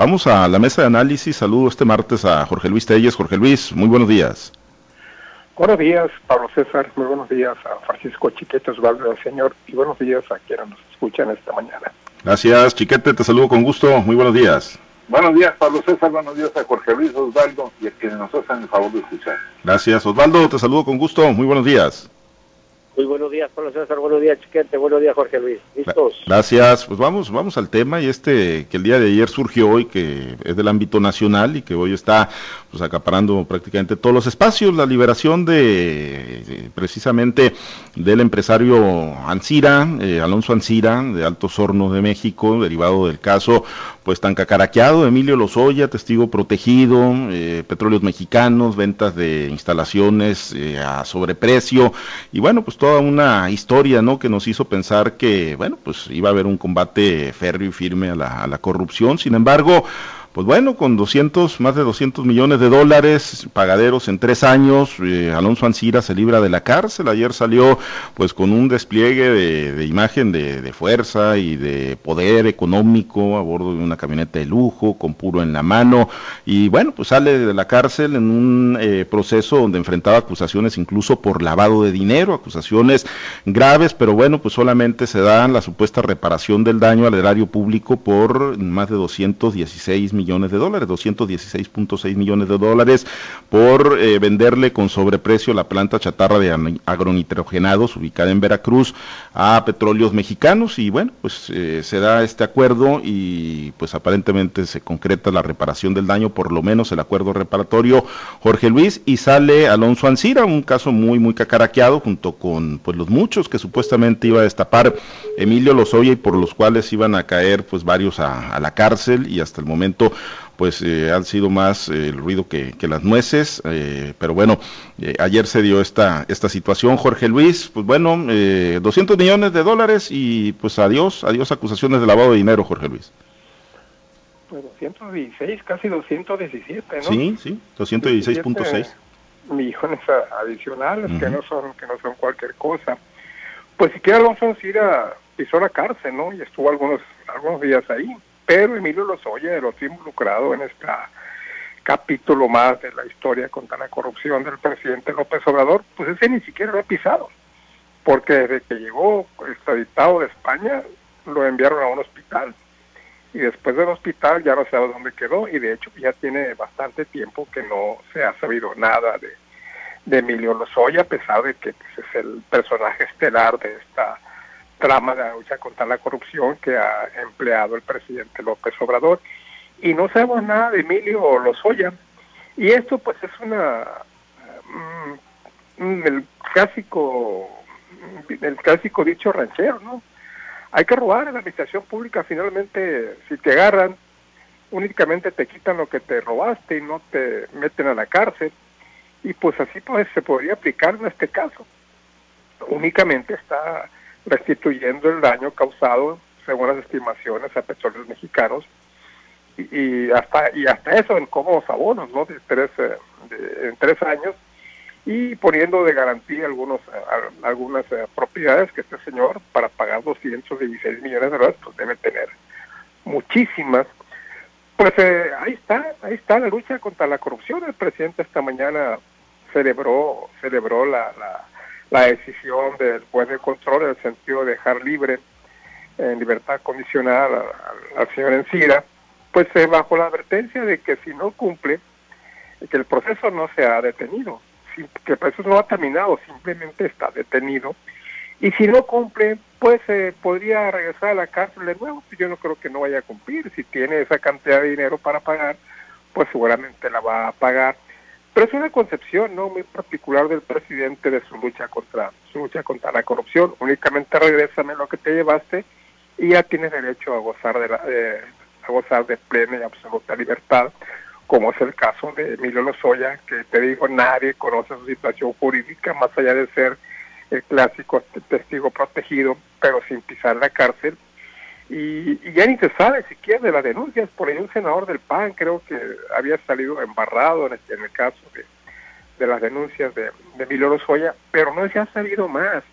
Vamos a la mesa de análisis. Saludo este martes a Jorge Luis Telles. Jorge Luis, muy buenos días. Buenos días, Pablo César. Muy buenos días a Francisco Chiquete Osvaldo, señor. Y buenos días a quienes nos escuchan esta mañana. Gracias, Chiquete. Te saludo con gusto. Muy buenos días. Buenos días, Pablo César. Buenos días a Jorge Luis Osvaldo y a quienes nos hacen el favor de escuchar. Gracias, Osvaldo. Te saludo con gusto. Muy buenos días. Muy buenos días, Pablo César. Buenos días, Chiquete. Buenos días, Jorge Luis. ¿Listos? Gracias. Pues vamos, vamos al tema y este que el día de ayer surgió hoy, que es del ámbito nacional y que hoy está pues acaparando prácticamente todos los espacios, la liberación de, precisamente del empresario Ancira, eh, Alonso Ancira, de Altos Hornos de México, derivado del caso pues tan cacaraqueado, Emilio Lozoya, testigo protegido, eh, petróleos mexicanos, ventas de instalaciones eh, a sobreprecio, y bueno, pues toda una historia, ¿no? Que nos hizo pensar que, bueno, pues iba a haber un combate férreo y firme a la, a la corrupción, sin embargo, pues bueno, con 200, más de 200 millones de dólares, pagaderos en tres años, eh, Alonso Ancira se libra de la cárcel. Ayer salió pues con un despliegue de, imagen de, fuerza y de poder económico a bordo de una camioneta de lujo, con puro en la mano. Y bueno, pues sale de la cárcel en un eh, proceso donde enfrentaba acusaciones incluso por lavado de dinero, acusaciones graves, pero bueno, pues solamente se dan la supuesta reparación del daño al erario público por más de 216 millones millones de dólares, 216.6 millones de dólares por eh, venderle con sobreprecio la planta chatarra de agronitrogenados ubicada en Veracruz a petróleos mexicanos. Y bueno, pues eh, se da este acuerdo y pues aparentemente se concreta la reparación del daño, por lo menos el acuerdo reparatorio Jorge Luis. Y sale Alonso Ancira, un caso muy muy cacaraqueado junto con pues los muchos que supuestamente iba a destapar Emilio Lozoya y por los cuales iban a caer pues varios a la cárcel. Y hasta el momento pues eh, han sido más eh, el ruido que, las nueces, eh, pero bueno, ayer se dio esta, esta situación, Jorge Luis, pues bueno, 200 millones de dólares y pues adiós, adiós acusaciones de lavado de dinero, Jorge Luis. Pues 216, casi 217, ¿no? Sí, sí, 216.6 millones adicionales que no son que no son cualquier cosa. Pues siquiera Alonso Cira pisó la cárcel, ¿no? Y estuvo algunos algunos días ahí pero Emilio Lozoya, de los involucrado en este capítulo más de la historia contra la corrupción del presidente López Obrador, pues ese ni siquiera lo ha pisado, porque desde que llegó extraditado de España, lo enviaron a un hospital, y después del hospital ya no sabe dónde quedó, y de hecho ya tiene bastante tiempo que no se ha sabido nada de, de Emilio Lozoya, a pesar de que pues, es el personaje estelar de esta trama de la lucha contra la corrupción que ha empleado el presidente López Obrador. Y no sabemos nada de Emilio Lozoya. Y esto pues es una mm, el clásico el clásico dicho ranchero, ¿no? Hay que robar en la administración pública, finalmente si te agarran, únicamente te quitan lo que te robaste y no te meten a la cárcel. Y pues así pues se podría aplicar en este caso. Únicamente está restituyendo el daño causado, según las estimaciones, a petróleos mexicanos. Y, hasta y hasta eso en cómodos abonos, ¿no? De tres, eh, en tres años. Y poniendo de garantía algunos algunas eh, propiedades que este señor para pagar 216 millones de dólares pues debe tener muchísimas. Pues eh, ahí está ahí está la lucha contra la corrupción. El presidente esta mañana celebró celebró la la decisión del juez de control en el sentido de dejar libre en libertad condicional al, señor Encira, pues se bajo la advertencia de que si no cumple, que el proceso no se ha detenido, que el proceso no ha terminado, simplemente está detenido, y si no cumple, pues eh, podría regresar a la cárcel de nuevo, yo no creo que no vaya a cumplir, si tiene esa cantidad de dinero para pagar, pues seguramente la va a pagar pero es una concepción no muy particular del presidente de su lucha contra su lucha contra la corrupción. Únicamente regrésame lo que te llevaste y ya tienes derecho a gozar de la, a gozar de plena y absoluta libertad, como es el caso de Emilio Lozoya, que te digo nadie conoce su situación jurídica más allá de ser el clásico testigo protegido, pero sin pisar la cárcel y, ya ni se sabe siquiera de las denuncias. Por ahí un senador del PAN creo que había salido embarrado en, este, en el caso de, de las denuncias de, de Emilio Lozoya, pero no se ha sabido más.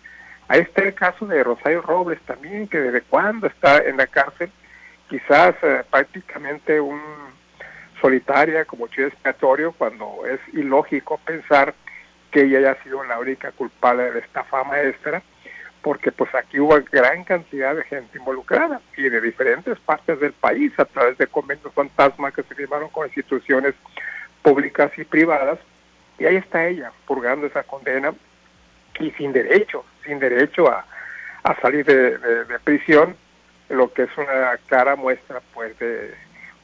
Ahí está el caso de Rosario Robles también, que desde cuándo está en la cárcel quizás eh, prácticamente un solitaria como chivo expiatorio cuando es ilógico pensar que ella haya sido la única culpable de esta estafa maestra, porque pues aquí hubo gran cantidad de gente involucrada y de diferentes partes del país a través de convenios fantasma que se firmaron con instituciones públicas y privadas. Y ahí está ella purgando esa condena y sin derecho, sin derecho a, salir de, prisión, lo que es una clara muestra pues de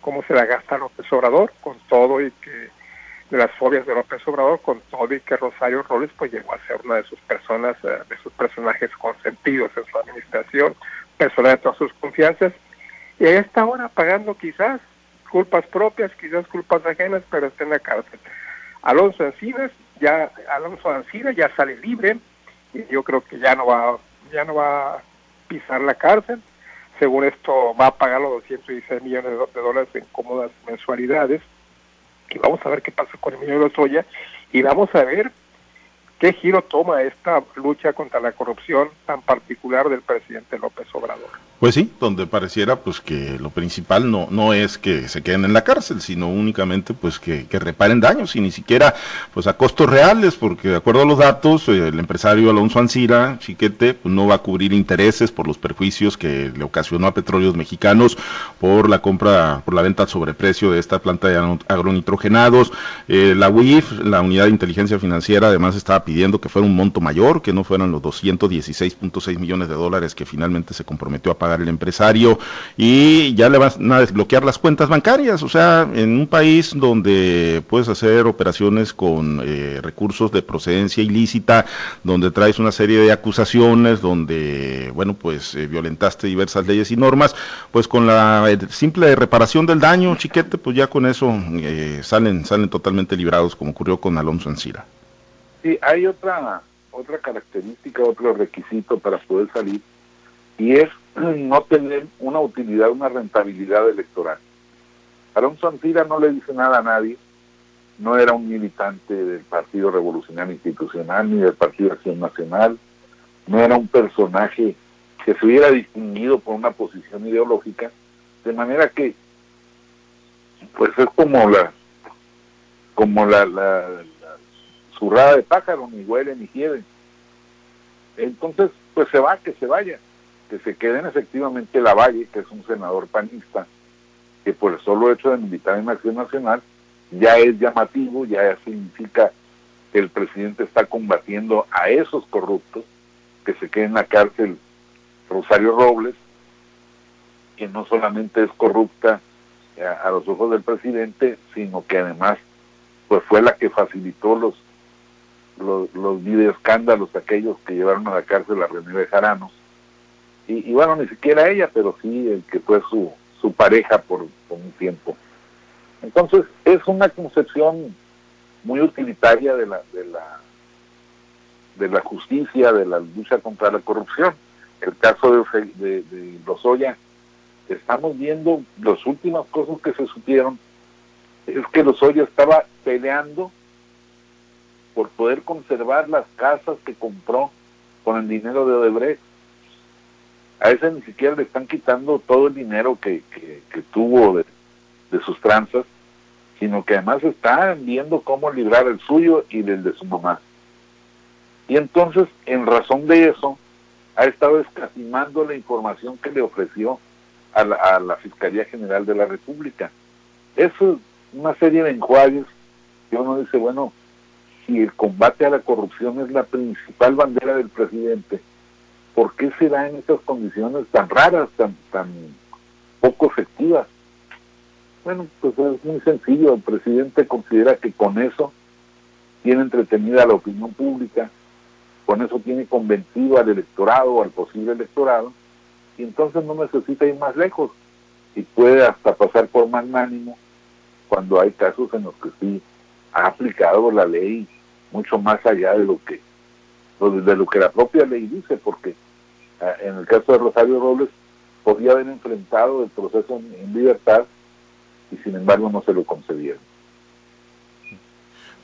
cómo se la gasta López Obrador con todo y que de las fobias de López Obrador con todo y que Rosario Robles pues llegó a ser una de sus personas, eh, de sus personajes consentidos en su administración, persona de todas sus confianzas, y está ahora pagando quizás culpas propias, quizás culpas ajenas, pero está en la cárcel. Alonso Encinas, ya Alonso Encinas ya sale libre, y yo creo que ya no va, ya no va a pisar la cárcel, según esto va a pagar los 216 millones de dólares en cómodas mensualidades, y vamos a ver qué pasa con Emilio Lozoya y vamos a ver qué giro toma esta lucha contra la corrupción tan particular del presidente López Obrador. Pues sí, donde pareciera pues que lo principal no, no es que se queden en la cárcel, sino únicamente pues que, reparen daños y ni siquiera pues a costos reales, porque de acuerdo a los datos, eh, el empresario Alonso Ancira, Chiquete, pues no va a cubrir intereses por los perjuicios que le ocasionó a petróleos mexicanos por la compra, por la venta al sobreprecio de esta planta de agronitrogenados. Eh, la UIF, la Unidad de Inteligencia Financiera, además estaba pidiendo que fuera un monto mayor, que no fueran los 216.6 millones de dólares que finalmente se comprometió a pagar el empresario y ya le van a desbloquear las cuentas bancarias. O sea, en un país donde puedes hacer operaciones con eh, recursos de procedencia ilícita, donde traes una serie de acusaciones, donde, bueno, pues eh, violentaste diversas leyes y normas, pues con la eh, simple reparación del daño, chiquete, pues ya con eso salen, salen totalmente librados, como ocurrió con Alonso Encira. Sí, hay otra, otra característica, otro requisito para poder salir, y es no tener una utilidad, una rentabilidad electoral. Alonso Antira no le dice nada a nadie, no era un militante del Partido Revolucionario Institucional ni del Partido Acción Nacional, no era un personaje que se hubiera distinguido por una posición ideológica, de manera que pues es como la como la, la, zurrada de pájaro, ni huele ni quiere. Entonces, pues se va, que se vaya que se queden efectivamente Lavalle, que es un senador panista, que por el solo hecho de militar en Acción Nacional ya es llamativo, ya significa que el presidente está combatiendo a esos corruptos, que se quede en la cárcel Rosario Robles, que no solamente es corrupta a, los ojos del presidente, sino que además pues fue la que facilitó los los, los videoescándalos aquellos que llevaron a la cárcel a René de Jaranos y, bueno, ni siquiera ella, pero sí el que fue su, su pareja por, un tiempo. Entonces, es una concepción muy utilitaria de la, de la de la justicia, de la lucha contra la corrupción. El caso de, de, estamos viendo las últimas cosas que se supieron, es que Lozoya estaba peleando por poder conservar las casas que compró con el dinero de Odebrecht a ese ni siquiera le están quitando todo el dinero que, que, tuvo de, sus tranzas, sino que además están viendo cómo librar el suyo y el de su mamá. Y entonces, en razón de eso, ha estado escatimando la información que le ofreció a la, a la Fiscalía General de la República. Eso es una serie de enjuagues que uno dice, bueno, si el combate a la corrupción es la principal bandera del presidente, ¿por qué se da en estas condiciones tan raras, tan, tan poco efectivas? Bueno, pues es muy sencillo. El presidente considera que con eso tiene entretenida la opinión pública, con eso tiene convencido al electorado o al posible electorado, y entonces no necesita ir más lejos y puede hasta pasar por magnánimo cuando hay casos en los que sí ha aplicado la ley mucho más allá de lo que de lo que la propia ley dice, porque en el caso de Rosario Robles, podía haber enfrentado el proceso en, libertad y sin embargo no se lo concedieron.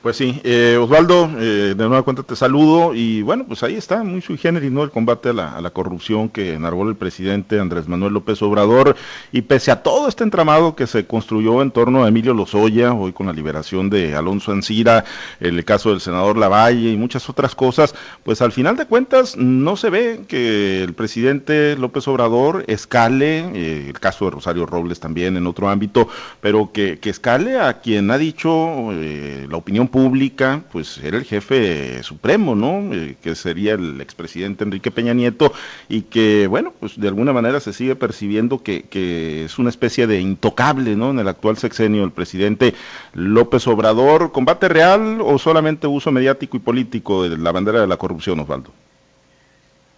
Pues sí, eh, Osvaldo, eh, de nueva cuenta te saludo y bueno, pues ahí está, muy sui generis, ¿no? El combate a la, corrupción que enarboló el presidente Andrés Manuel López Obrador y pese a todo este entramado que se construyó en torno a Emilio Lozoya, hoy con la liberación de Alonso Ancira, el caso del senador Lavalle y muchas otras cosas, pues al final de cuentas no se ve que el presidente López Obrador escale, eh, el caso de Rosario Robles también en otro ámbito, pero que, que escale a quien ha dicho la opinión pública, pues era el jefe supremo, ¿no? Eh, que sería el expresidente Enrique Peña Nieto y que, bueno, pues de alguna manera se sigue percibiendo que, que es una especie de intocable, ¿no? En el actual sexenio el presidente López Obrador, ¿combate real o solamente uso mediático y político de la bandera de la corrupción, Osvaldo?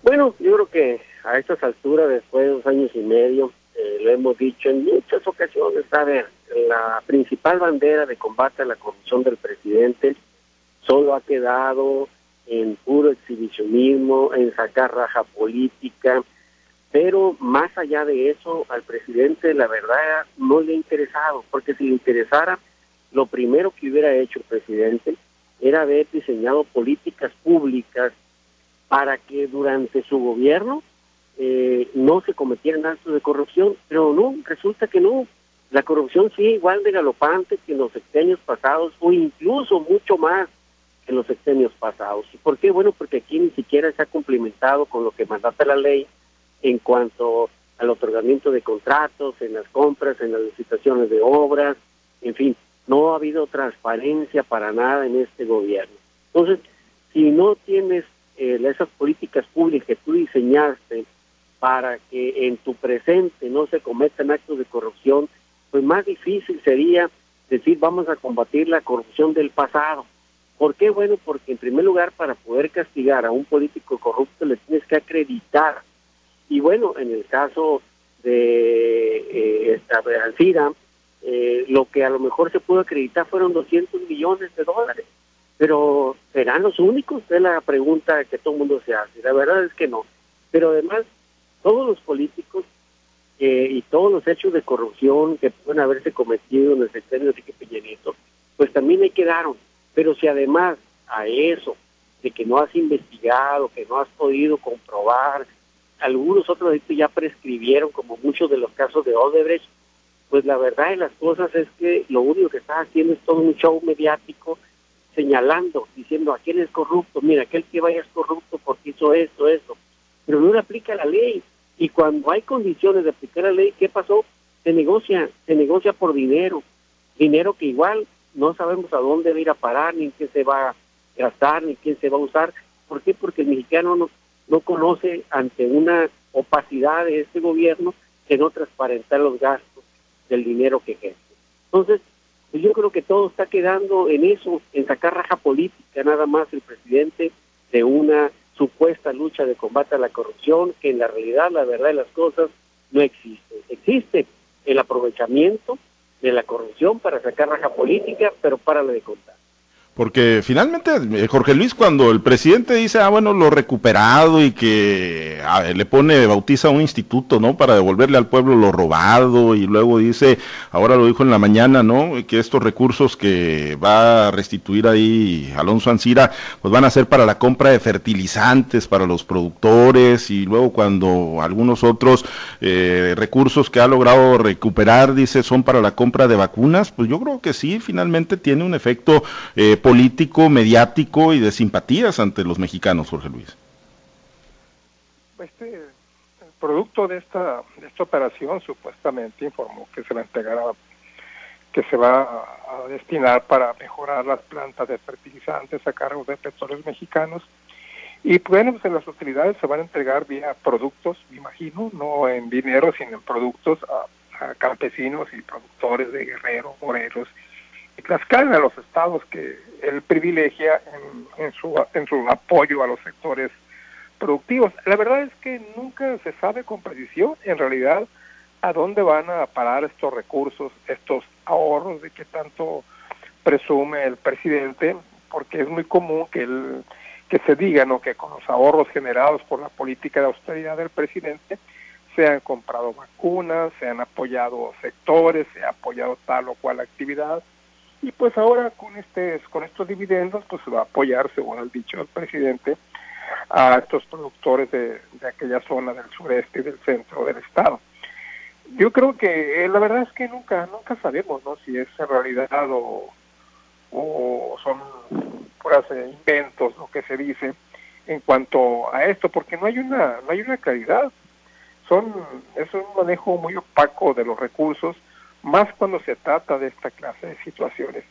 Bueno, yo creo que a estas alturas, después de dos años y medio, eh, lo hemos dicho en muchas ocasiones, a ver, la principal bandera de combate a la corrupción del presidente solo ha quedado en puro exhibicionismo, en sacar raja política, pero más allá de eso, al presidente la verdad no le ha interesado, porque si le interesara, lo primero que hubiera hecho el presidente era haber diseñado políticas públicas para que durante su gobierno eh, no se cometieran actos de corrupción, pero no, resulta que no. La corrupción sigue igual de galopante que en los sexenios pasados o incluso mucho más que en los sexenios pasados. ¿Y por qué? Bueno, porque aquí ni siquiera se ha cumplimentado con lo que mandata la ley en cuanto al otorgamiento de contratos, en las compras, en las licitaciones de obras, en fin, no ha habido transparencia para nada en este gobierno. Entonces, si no tienes eh, esas políticas públicas que tú diseñaste para que en tu presente no se cometan actos de corrupción, pues más difícil sería decir vamos a combatir la corrupción del pasado. ¿Por qué? Bueno, porque en primer lugar para poder castigar a un político corrupto le tienes que acreditar. Y bueno, en el caso de eh, esta Alcira, eh, lo que a lo mejor se pudo acreditar fueron 200 millones de dólares. Pero ¿serán los únicos? Es la pregunta que todo el mundo se hace. La verdad es que no. Pero además todos los políticos eh, y todos los hechos de corrupción que pueden haberse cometido en el sexenio de Peña Nieto, pues también le quedaron. Pero si además a eso, de que no has investigado, que no has podido comprobar, algunos otros ya prescribieron, como muchos de los casos de Odebrecht, pues la verdad de las cosas es que lo único que estás haciendo es todo un show mediático señalando, diciendo a quién es corrupto, mira, aquel que vaya es corrupto porque hizo esto, esto, pero no le aplica la ley. Y cuando hay condiciones de aplicar la ley, ¿qué pasó? Se negocia, se negocia por dinero, dinero que igual no sabemos a dónde va a ir a parar, ni qué se va a gastar, ni quién se va a usar. ¿Por qué? Porque el mexicano no, no conoce ante una opacidad de este gobierno que no transparentar los gastos del dinero que gesta. Entonces, pues yo creo que todo está quedando en eso, en sacar raja política, nada más el presidente de una supuesta lucha de combate a la corrupción, que en la realidad, la verdad de las cosas, no existe. Existe el aprovechamiento de la corrupción para sacar raja política, pero para la de contar. Porque finalmente, eh, Jorge Luis, cuando el presidente dice, ah, bueno, lo recuperado y que ah, le pone, bautiza un instituto, ¿no? Para devolverle al pueblo lo robado y luego dice, ahora lo dijo en la mañana, ¿no? Que estos recursos que va a restituir ahí Alonso Ancira, pues van a ser para la compra de fertilizantes para los productores y luego cuando algunos otros eh, recursos que ha logrado recuperar, dice, son para la compra de vacunas, pues yo creo que sí, finalmente tiene un efecto. Eh, político, mediático y de simpatías ante los mexicanos, Jorge Luis. Este, producto de esta, de esta operación supuestamente informó que se va a entregar que se va a, destinar para mejorar las plantas de fertilizantes a cargo de petróleos mexicanos. Y bueno, pues las utilidades se van a entregar vía productos, me imagino, no en dinero, sino en productos a, a campesinos y productores de Guerrero, Morelos Tlaxcala, a los estados que él privilegia en, su, en su apoyo a los sectores productivos. La verdad es que nunca se sabe con precisión, en realidad, a dónde van a parar estos recursos, estos ahorros de que tanto presume el presidente, porque es muy común que el, que se diga ¿no? que con los ahorros generados por la política de austeridad del presidente se han comprado vacunas, se han apoyado sectores, se ha apoyado tal o cual actividad, y pues ahora con este con estos dividendos pues va a apoyar según el dicho del presidente a estos productores de, aquella zona del sureste y del centro del estado. Yo creo que eh, la verdad es que nunca nunca sabemos no si es en realidad o, o son puras eh, inventos lo que se dice en cuanto a esto porque no hay una no hay una claridad. Son es un manejo muy opaco de los recursos más cuando se trata de esta clase de situaciones.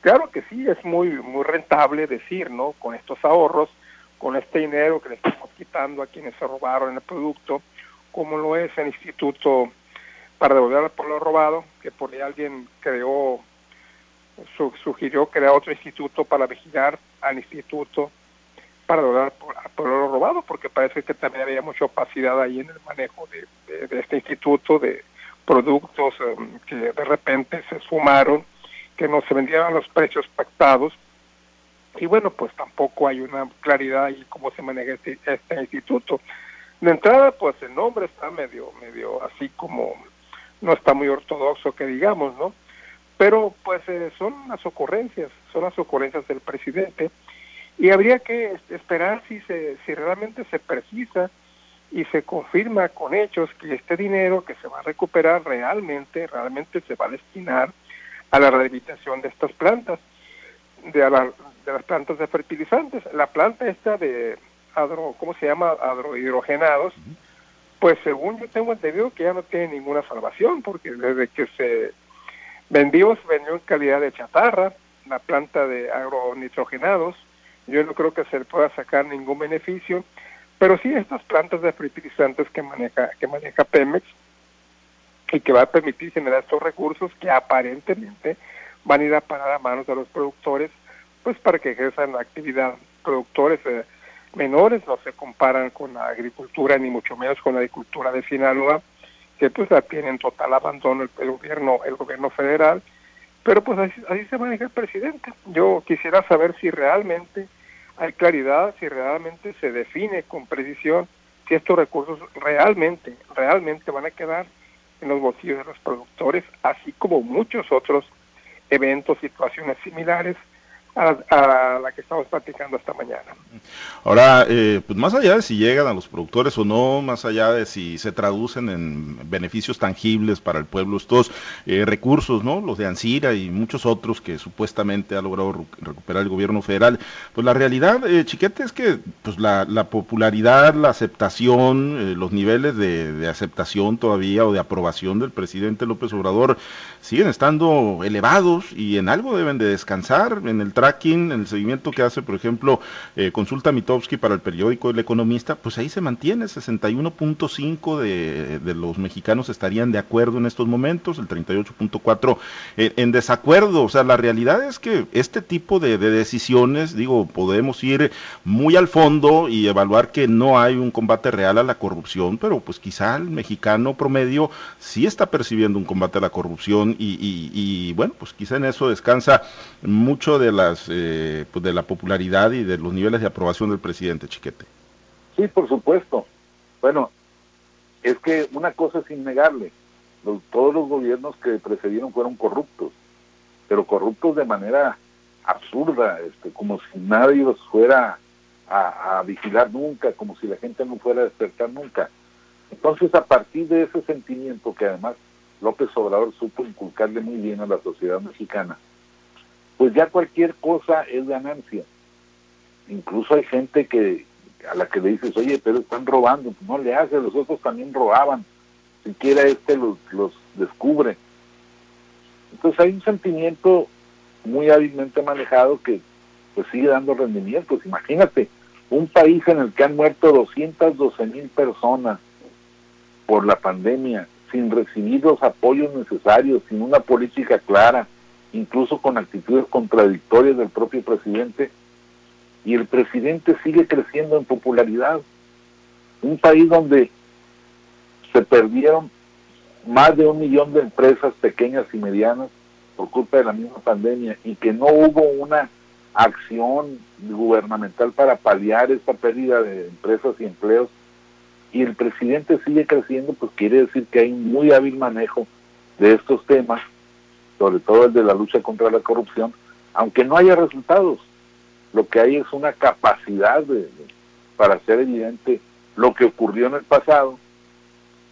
Claro que sí, es muy, muy rentable decir, ¿no? Con estos ahorros, con este dinero que le estamos quitando a quienes se robaron el producto, como lo es el Instituto para devolver al pueblo robado, que por ahí alguien creó, sugirió crear otro instituto para vigilar al instituto para devolver al pueblo robado, porque parece que también había mucha opacidad ahí en el manejo de este instituto, de, productos em, que de repente se sumaron, que no se vendían a los precios pactados. Y bueno, pues tampoco hay una claridad ahí cómo se maneja este, este, instituto. De entrada, pues el nombre está medio, medio así como no está muy ortodoxo que digamos, ¿no? Pero pues eh, son las ocurrencias, son las ocurrencias del presidente y habría que esperar si se, si realmente se precisa y se confirma con hechos que este dinero que se va a recuperar realmente, realmente se va a destinar a la rehabilitación de estas plantas, de, de las plantas de fertilizantes. La planta esta de adro, ¿cómo se llama? Adrohidrogenados, pues según yo tengo entendido que ya no tiene ninguna salvación, porque desde que se vendió, se vendió en calidad de chatarra, la planta de agronitrogenados, yo no creo que se le pueda sacar ningún beneficio pero sí estas plantas de fertilizantes que maneja, que maneja Pemex y que va a permitir generar estos recursos que aparentemente van a ir a parar a manos de los productores, pues para que ejerzan la actividad. Productores eh, menores no se comparan con la agricultura, ni mucho menos con la agricultura de Sinaloa, que pues la tienen total abandono el, gobierno, el gobierno federal, pero pues así, así se maneja el presidente. Yo quisiera saber si realmente hay claridad, si realmente se define con precisión si estos recursos realmente, realmente van a quedar en los bolsillos de los productores, así como muchos otros eventos, situaciones similares a, la que estamos platicando esta mañana. Ahora, eh, pues más allá de si llegan a los productores o no, más allá de si se traducen en beneficios tangibles para el pueblo, estos eh, recursos, ¿no? Los de Ansira y muchos otros que supuestamente ha logrado recuperar el gobierno federal, pues la realidad, eh, Chiquete, es que pues la, popularidad, la aceptación, los niveles de, aceptación todavía o de aprobación del presidente López Obrador siguen estando elevados y en algo deben de descansar en el tracking, en el seguimiento que hace, por ejemplo, eh, Consulta Mitowski para el periódico El Economista, pues ahí se mantiene, 61.5 de, los mexicanos estarían de acuerdo en estos momentos, el 38.4 en, desacuerdo, o sea, la realidad es que este tipo de, de decisiones, digo, podemos ir muy al fondo y evaluar que no hay un combate real a la corrupción, pero pues quizá el mexicano promedio sí está percibiendo un combate a la corrupción y, bueno, pues quizá en eso descansa mucho de eh, pues de la popularidad y de los niveles de aprobación del presidente Chiquete. Sí, por supuesto. Bueno, es que una cosa es innegable. todos los gobiernos que precedieron fueron corruptos, pero corruptos de manera absurda, este, como si nadie los fuera a, a, vigilar nunca, como si la gente no fuera a despertar nunca. Entonces, a partir de ese sentimiento, que además López Obrador supo inculcarle muy bien a la sociedad mexicana, pues ya cualquier cosa es ganancia. Incluso hay gente que a la que le dices, oye, pero están robando, no le hace, los otros también robaban, siquiera este los, los descubre. Entonces hay un sentimiento muy hábilmente manejado que pues sigue dando rendimientos. Imagínate, un país en el que han muerto 212 mil personas por la pandemia, sin recibir los apoyos necesarios, sin una política clara, incluso con actitudes contradictorias del propio presidente, y el presidente sigue creciendo en popularidad. Un país donde se perdieron más de un millón de empresas pequeñas y medianas por culpa de la misma pandemia y que no hubo una acción gubernamental para paliar esa pérdida de empresas y empleos y el presidente sigue creciendo, pues quiere decir que hay muy hábil manejo de estos temas sobre todo el de la lucha contra la corrupción, aunque no haya resultados. Lo que hay es una capacidad de, para hacer evidente lo que ocurrió en el pasado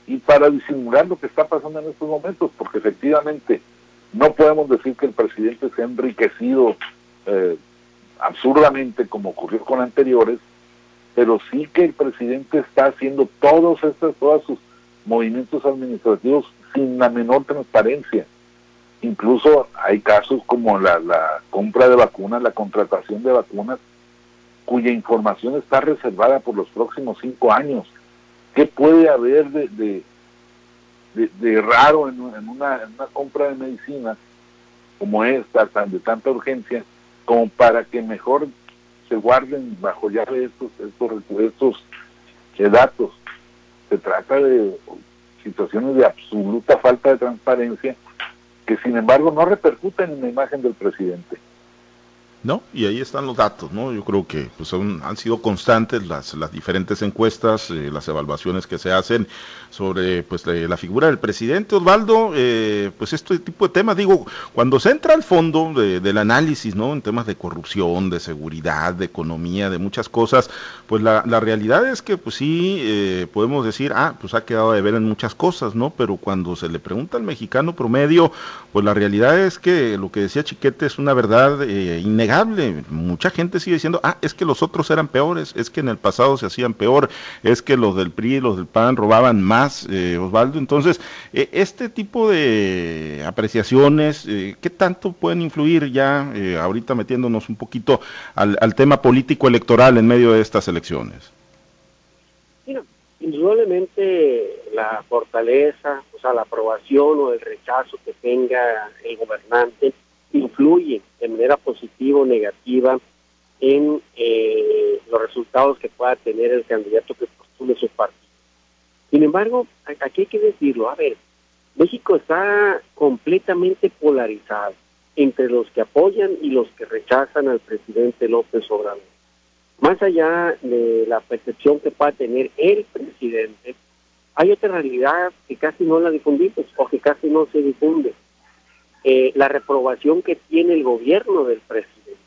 y para disimular lo que está pasando en estos momentos, porque efectivamente no podemos decir que el presidente se ha enriquecido eh, absurdamente como ocurrió con anteriores, pero sí que el presidente está haciendo todos estos, todos sus movimientos administrativos sin la menor transparencia. Incluso hay casos como la, la compra de vacunas, la contratación de vacunas, cuya información está reservada por los próximos cinco años. ¿Qué puede haber de, de, raro en, una, en, una, compra de medicina como esta, tan, de tanta urgencia, como para que mejor se guarden bajo llave estos, estos, estos eh, datos? Se trata de situaciones de absoluta falta de transparencia que sin embargo no repercuten en la imagen del presidente. ¿No? Y ahí están los datos, ¿no? Yo creo que pues, han sido constantes las, las diferentes encuestas, eh, las evaluaciones que se hacen sobre pues la, figura del presidente Osvaldo, eh, pues este tipo de temas, digo, cuando se entra al fondo del análisis, ¿no? En temas de corrupción, de seguridad, de economía, de muchas cosas, pues la, la realidad es que pues sí eh, podemos decir, ah, pues ha quedado de ver en muchas cosas, ¿no? Pero cuando se le pregunta al mexicano promedio, pues la realidad es que lo que decía Chiquete es una verdad innegable Mucha gente sigue diciendo, ah, es que los otros eran peores, es que en el pasado se hacían peor, es que los del PRI, los del PAN robaban más, eh, Osvaldo. Entonces, eh, este tipo de apreciaciones, eh, ¿qué tanto pueden influir ya, ahorita metiéndonos un poquito al, tema político electoral en medio de estas elecciones? indudablemente la fortaleza, o sea, la aprobación o el rechazo que tenga el gobernante influye de manera positiva o negativa en eh, los resultados que pueda tener el candidato que postule su partido. Sin embargo, aquí hay que decirlo, a ver, México está completamente polarizado entre los que apoyan y los que rechazan al presidente López Obrador. Más allá de la percepción que pueda tener el presidente, hay otra realidad que casi no la difundimos o que casi no se difunde eh, la reprobación que tiene el gobierno del presidente.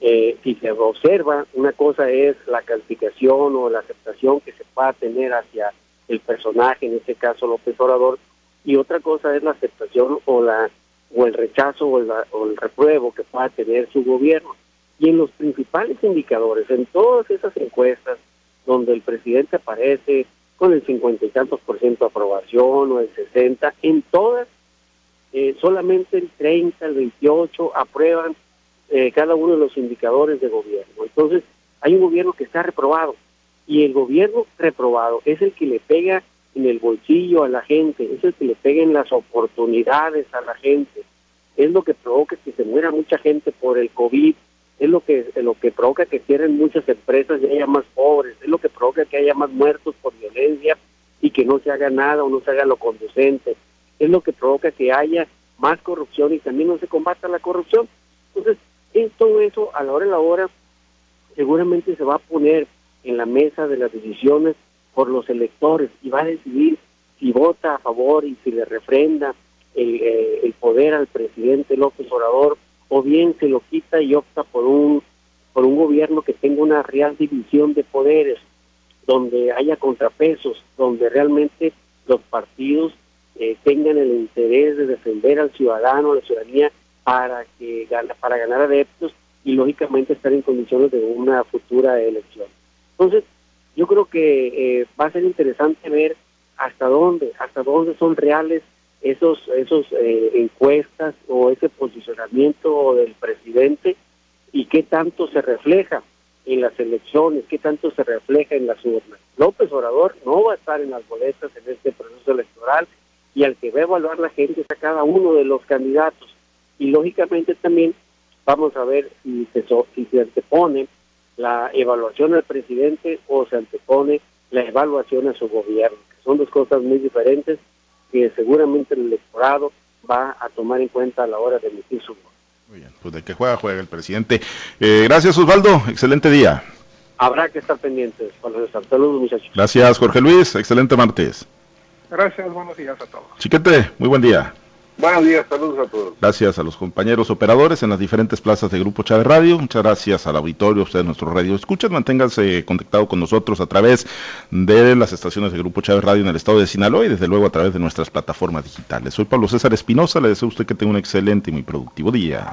Eh, si se observa, una cosa es la calificación o la aceptación que se pueda tener hacia el personaje, en este caso López Obrador, y otra cosa es la aceptación o la o el rechazo o, o el repruebo que pueda tener su gobierno. Y en los principales indicadores, en todas esas encuestas donde el presidente aparece con el cincuenta y tantos por ciento de aprobación o el 60, en todas eh, solamente el 30, el 28 aprueban eh, cada uno de los indicadores de gobierno. Entonces, hay un gobierno que está reprobado y el gobierno reprobado es el que le pega en el bolsillo a la gente, es el que le pega en las oportunidades a la gente, es lo que provoca que se muera mucha gente por el COVID, es lo que lo que provoca que cierren muchas empresas y haya más pobres, es lo que provoca que haya más muertos por violencia y que no se haga nada o no se haga lo conducente es lo que provoca que haya más corrupción y también no se combata la corrupción. Entonces, todo eso a la hora de la hora seguramente se va a poner en la mesa de las decisiones por los electores y va a decidir si vota a favor y si le refrenda el, eh, el poder al presidente López Obrador o bien se lo quita y opta por un por un gobierno que tenga una real división de poderes, donde haya contrapesos, donde realmente los partidos eh, tengan el interés de defender al ciudadano, a la ciudadanía, para, que, para ganar adeptos y lógicamente estar en condiciones de una futura elección. Entonces, yo creo que eh, va a ser interesante ver hasta dónde, hasta dónde son reales esos, esos eh, encuestas o ese posicionamiento del presidente y qué tanto se refleja en las elecciones, qué tanto se refleja en las urnas. López Obrador no va a estar en las boletas en este proceso electoral y al que va a evaluar la gente es a cada uno de los candidatos. Y lógicamente también vamos a ver si se, si se antepone la evaluación al presidente o se antepone la evaluación a su gobierno, que son dos cosas muy diferentes que seguramente el electorado va a tomar en cuenta a la hora de emitir su voto. Muy bien, pues de que juega, juega el presidente. Eh, gracias Osvaldo, excelente día. Habrá que estar pendientes. Saludos muchachos. Gracias Jorge Luis, excelente martes. Gracias, buenos días a todos. Chiquete, muy buen día. Buenos días, saludos a todos. Gracias a los compañeros operadores en las diferentes plazas de Grupo Chávez Radio. Muchas gracias al auditorio, a ustedes, nuestro radio escuchan. Manténganse conectados con nosotros a través de las estaciones de Grupo Chávez Radio en el estado de Sinaloa y desde luego a través de nuestras plataformas digitales. Soy Pablo César Espinosa, le deseo a usted que tenga un excelente y muy productivo día.